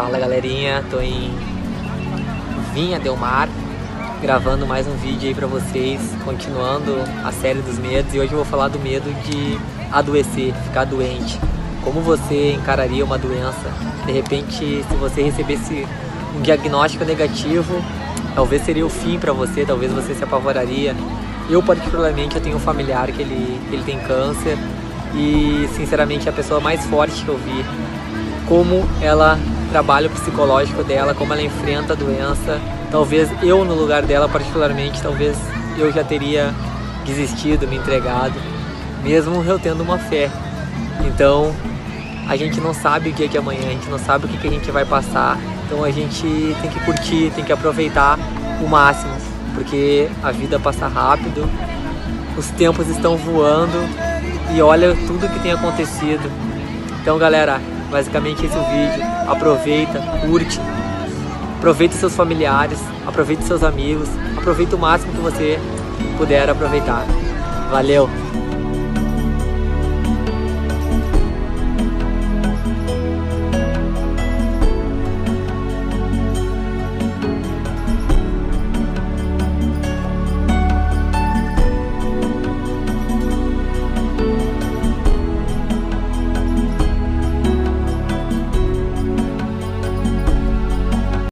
Fala galerinha, tô em Vinha Del Mar gravando mais um vídeo aí pra vocês, continuando a série dos medos e hoje eu vou falar do medo de adoecer, ficar doente. Como você encararia uma doença? De repente, se você recebesse um diagnóstico negativo, talvez seria o fim para você, talvez você se apavoraria. Eu particularmente eu tenho um familiar que ele, ele tem câncer e sinceramente é a pessoa mais forte que eu vi. Como ela trabalha o psicológico dela, como ela enfrenta a doença. Talvez eu no lugar dela particularmente, talvez eu já teria desistido, me entregado, mesmo eu tendo uma fé. Então, a gente não sabe o que é que é amanhã, a gente não sabe o que, que a gente vai passar. Então a gente tem que curtir, tem que aproveitar o máximo, porque a vida passa rápido, os tempos estão voando e olha tudo que tem acontecido. Então, galera, basicamente esse é o vídeo. Aproveita, curte, aproveita seus familiares, aproveita seus amigos, aproveita o máximo que você puder aproveitar. Valeu!